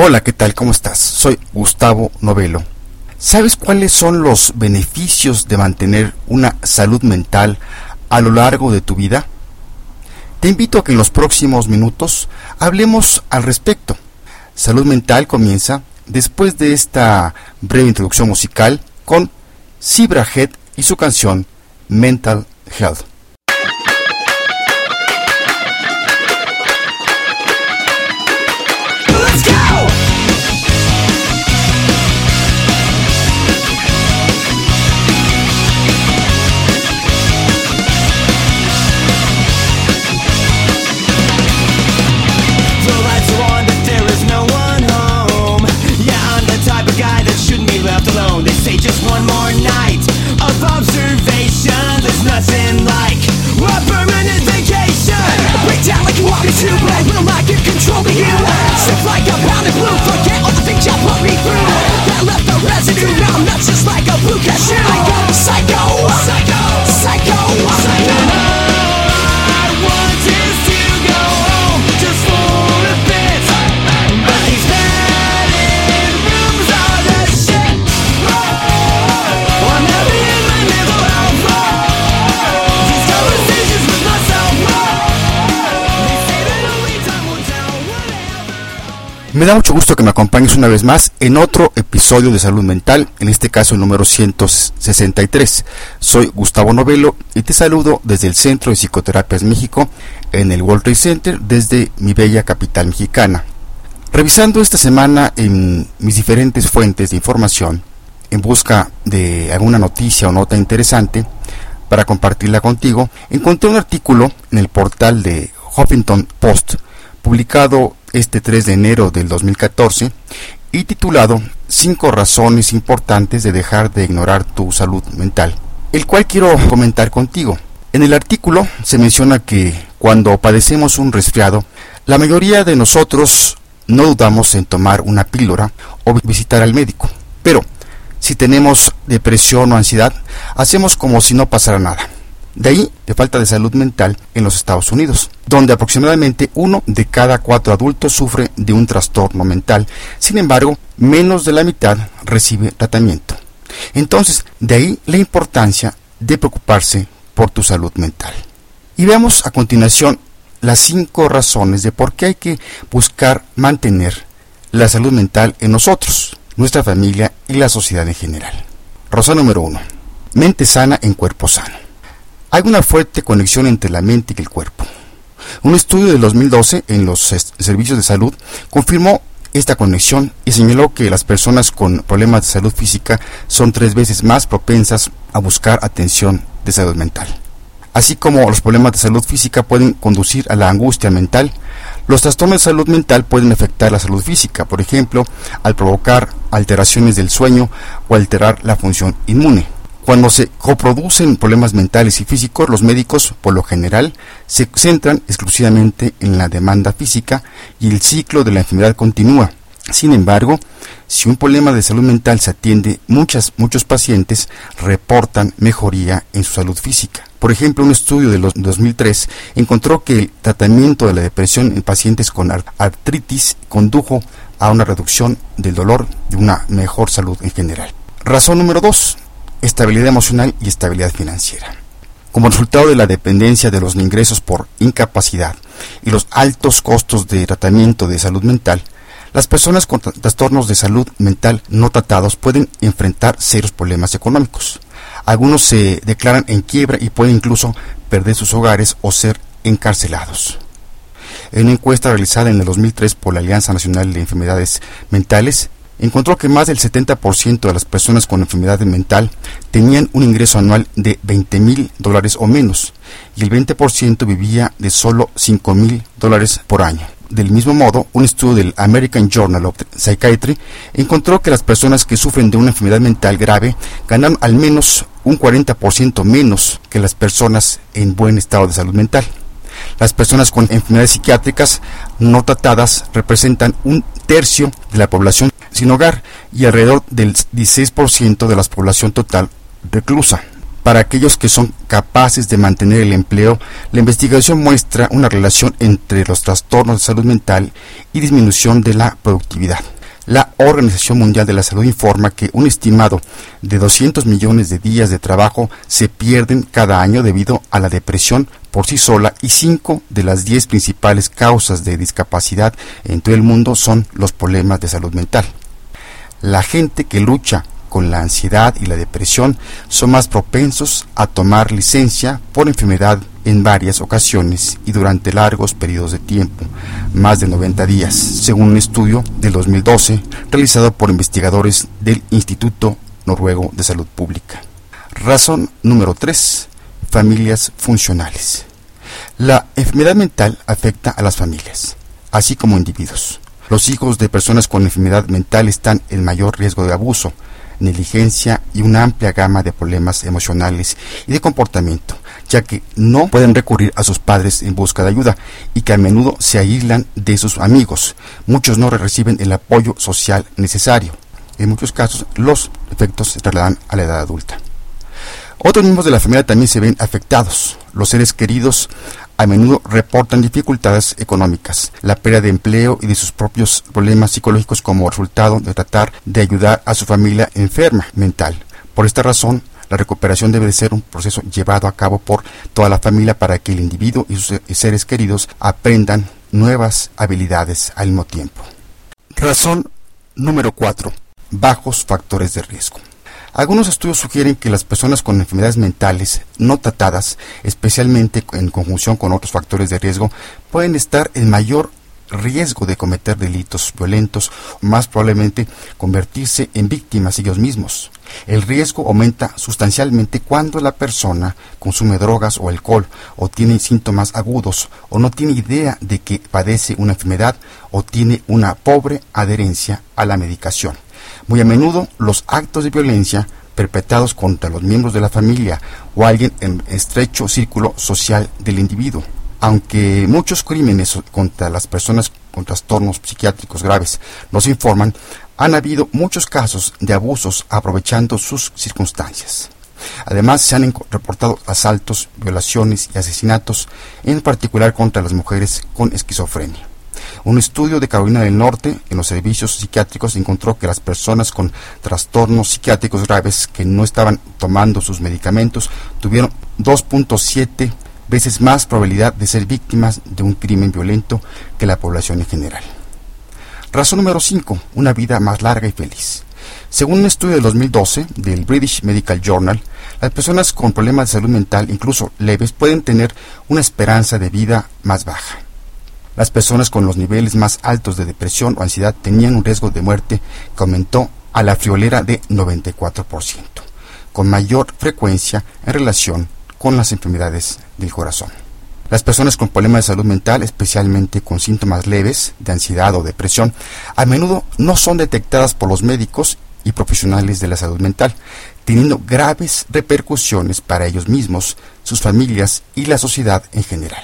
Hola, ¿qué tal? ¿Cómo estás? Soy Gustavo Novelo. ¿Sabes cuáles son los beneficios de mantener una salud mental a lo largo de tu vida? Te invito a que en los próximos minutos hablemos al respecto. Salud mental comienza después de esta breve introducción musical con Zebra Head y su canción Mental Health. to Me da mucho gusto que me acompañes una vez más en otro episodio de Salud Mental, en este caso el número 163. Soy Gustavo Novelo y te saludo desde el Centro de Psicoterapias México en el World Trade Center desde mi bella capital mexicana. Revisando esta semana en mis diferentes fuentes de información en busca de alguna noticia o nota interesante para compartirla contigo, encontré un artículo en el portal de Huffington Post publicado este 3 de enero del 2014 y titulado Cinco razones importantes de dejar de ignorar tu salud mental, el cual quiero comentar contigo. En el artículo se menciona que cuando padecemos un resfriado, la mayoría de nosotros no dudamos en tomar una píldora o visitar al médico. Pero si tenemos depresión o ansiedad, hacemos como si no pasara nada. De ahí de falta de salud mental en los Estados Unidos, donde aproximadamente uno de cada cuatro adultos sufre de un trastorno mental. Sin embargo, menos de la mitad recibe tratamiento. Entonces, de ahí la importancia de preocuparse por tu salud mental. Y veamos a continuación las cinco razones de por qué hay que buscar mantener la salud mental en nosotros, nuestra familia y la sociedad en general. Razón número uno. Mente sana en cuerpo sano. Hay una fuerte conexión entre la mente y el cuerpo. Un estudio de 2012 en los servicios de salud confirmó esta conexión y señaló que las personas con problemas de salud física son tres veces más propensas a buscar atención de salud mental. Así como los problemas de salud física pueden conducir a la angustia mental, los trastornos de salud mental pueden afectar la salud física, por ejemplo, al provocar alteraciones del sueño o alterar la función inmune. Cuando se coproducen problemas mentales y físicos, los médicos, por lo general, se centran exclusivamente en la demanda física y el ciclo de la enfermedad continúa. Sin embargo, si un problema de salud mental se atiende, muchas, muchos pacientes reportan mejoría en su salud física. Por ejemplo, un estudio de 2003 encontró que el tratamiento de la depresión en pacientes con artritis condujo a una reducción del dolor y una mejor salud en general. Razón número 2 estabilidad emocional y estabilidad financiera. Como resultado de la dependencia de los ingresos por incapacidad y los altos costos de tratamiento de salud mental, las personas con trastornos de salud mental no tratados pueden enfrentar serios problemas económicos. Algunos se declaran en quiebra y pueden incluso perder sus hogares o ser encarcelados. En una encuesta realizada en el 2003 por la Alianza Nacional de Enfermedades Mentales, encontró que más del 70% de las personas con enfermedad mental tenían un ingreso anual de 20 mil dólares o menos y el 20% vivía de solo 5 mil dólares por año. Del mismo modo, un estudio del American Journal of Psychiatry encontró que las personas que sufren de una enfermedad mental grave ganan al menos un 40% menos que las personas en buen estado de salud mental. Las personas con enfermedades psiquiátricas no tratadas representan un tercio de la población sin hogar y alrededor del 16% de la población total reclusa. Para aquellos que son capaces de mantener el empleo, la investigación muestra una relación entre los trastornos de salud mental y disminución de la productividad. La Organización Mundial de la Salud informa que un estimado de 200 millones de días de trabajo se pierden cada año debido a la depresión por sí sola y cinco de las diez principales causas de discapacidad en todo el mundo son los problemas de salud mental. La gente que lucha con la ansiedad y la depresión son más propensos a tomar licencia por enfermedad en varias ocasiones y durante largos periodos de tiempo, más de 90 días, según un estudio del 2012 realizado por investigadores del Instituto Noruego de Salud Pública. Razón número 3. Familias funcionales. La enfermedad mental afecta a las familias, así como individuos. Los hijos de personas con enfermedad mental están en mayor riesgo de abuso, negligencia y una amplia gama de problemas emocionales y de comportamiento, ya que no pueden recurrir a sus padres en busca de ayuda y que a menudo se aíslan de sus amigos. Muchos no reciben el apoyo social necesario. En muchos casos, los efectos se trasladan a la edad adulta. Otros miembros de la familia también se ven afectados. Los seres queridos a menudo reportan dificultades económicas, la pérdida de empleo y de sus propios problemas psicológicos como resultado de tratar de ayudar a su familia enferma mental. Por esta razón, la recuperación debe de ser un proceso llevado a cabo por toda la familia para que el individuo y sus seres queridos aprendan nuevas habilidades al mismo tiempo. Razón número 4. Bajos factores de riesgo. Algunos estudios sugieren que las personas con enfermedades mentales no tratadas, especialmente en conjunción con otros factores de riesgo, pueden estar en mayor riesgo de cometer delitos violentos o más probablemente convertirse en víctimas ellos mismos. El riesgo aumenta sustancialmente cuando la persona consume drogas o alcohol o tiene síntomas agudos o no tiene idea de que padece una enfermedad o tiene una pobre adherencia a la medicación. Muy a menudo los actos de violencia perpetrados contra los miembros de la familia o alguien en estrecho círculo social del individuo. Aunque muchos crímenes contra las personas con trastornos psiquiátricos graves nos informan, han habido muchos casos de abusos aprovechando sus circunstancias. Además, se han reportado asaltos, violaciones y asesinatos, en particular contra las mujeres con esquizofrenia. Un estudio de Carolina del Norte en los servicios psiquiátricos encontró que las personas con trastornos psiquiátricos graves que no estaban tomando sus medicamentos tuvieron 2.7 veces más probabilidad de ser víctimas de un crimen violento que la población en general. Razón número 5. Una vida más larga y feliz. Según un estudio de 2012 del British Medical Journal, las personas con problemas de salud mental, incluso leves, pueden tener una esperanza de vida más baja. Las personas con los niveles más altos de depresión o ansiedad tenían un riesgo de muerte que aumentó a la friolera de 94%, con mayor frecuencia en relación con las enfermedades del corazón. Las personas con problemas de salud mental, especialmente con síntomas leves de ansiedad o depresión, a menudo no son detectadas por los médicos y profesionales de la salud mental, teniendo graves repercusiones para ellos mismos, sus familias y la sociedad en general.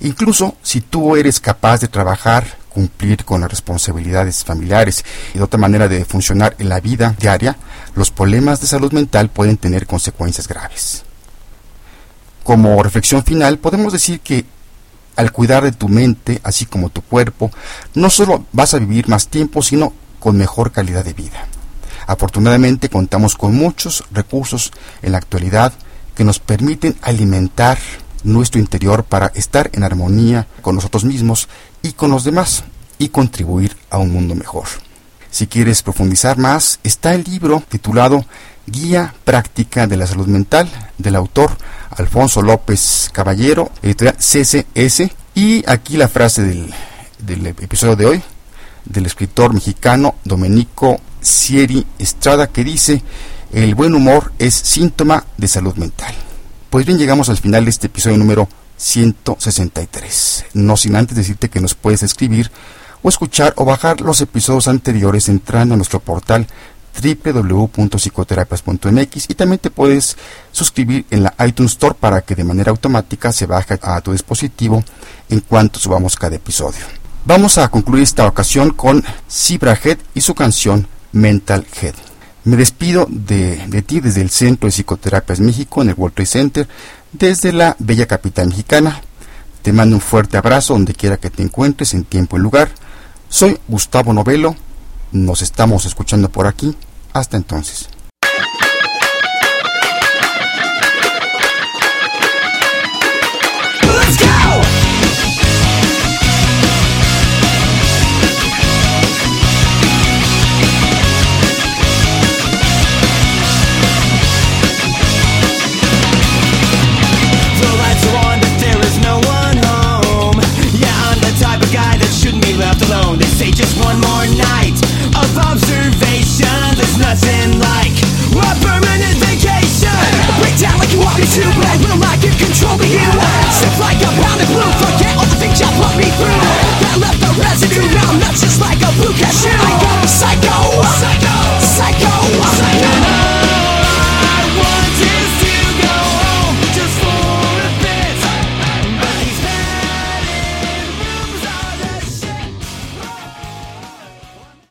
Incluso si tú eres capaz de trabajar, cumplir con las responsabilidades familiares y de otra manera de funcionar en la vida diaria, los problemas de salud mental pueden tener consecuencias graves. Como reflexión final, podemos decir que al cuidar de tu mente, así como tu cuerpo, no solo vas a vivir más tiempo, sino con mejor calidad de vida. Afortunadamente contamos con muchos recursos en la actualidad que nos permiten alimentar nuestro interior para estar en armonía con nosotros mismos y con los demás y contribuir a un mundo mejor. Si quieres profundizar más, está el libro titulado Guía Práctica de la Salud Mental del autor Alfonso López Caballero, editorial CCS. Y aquí la frase del, del episodio de hoy del escritor mexicano Domenico Sieri Estrada que dice, el buen humor es síntoma de salud mental. Pues bien, llegamos al final de este episodio número 163. No sin antes decirte que nos puedes escribir o escuchar o bajar los episodios anteriores entrando a nuestro portal www.psicoterapias.mx y también te puedes suscribir en la iTunes Store para que de manera automática se baje a tu dispositivo en cuanto subamos cada episodio. Vamos a concluir esta ocasión con Zebra Head y su canción Mental Head. Me despido de, de, ti desde el Centro de Psicoterapias México, en el World Trade Center, desde la bella capital mexicana. Te mando un fuerte abrazo donde quiera que te encuentres, en tiempo y lugar. Soy Gustavo Novelo. Nos estamos escuchando por aquí. Hasta entonces.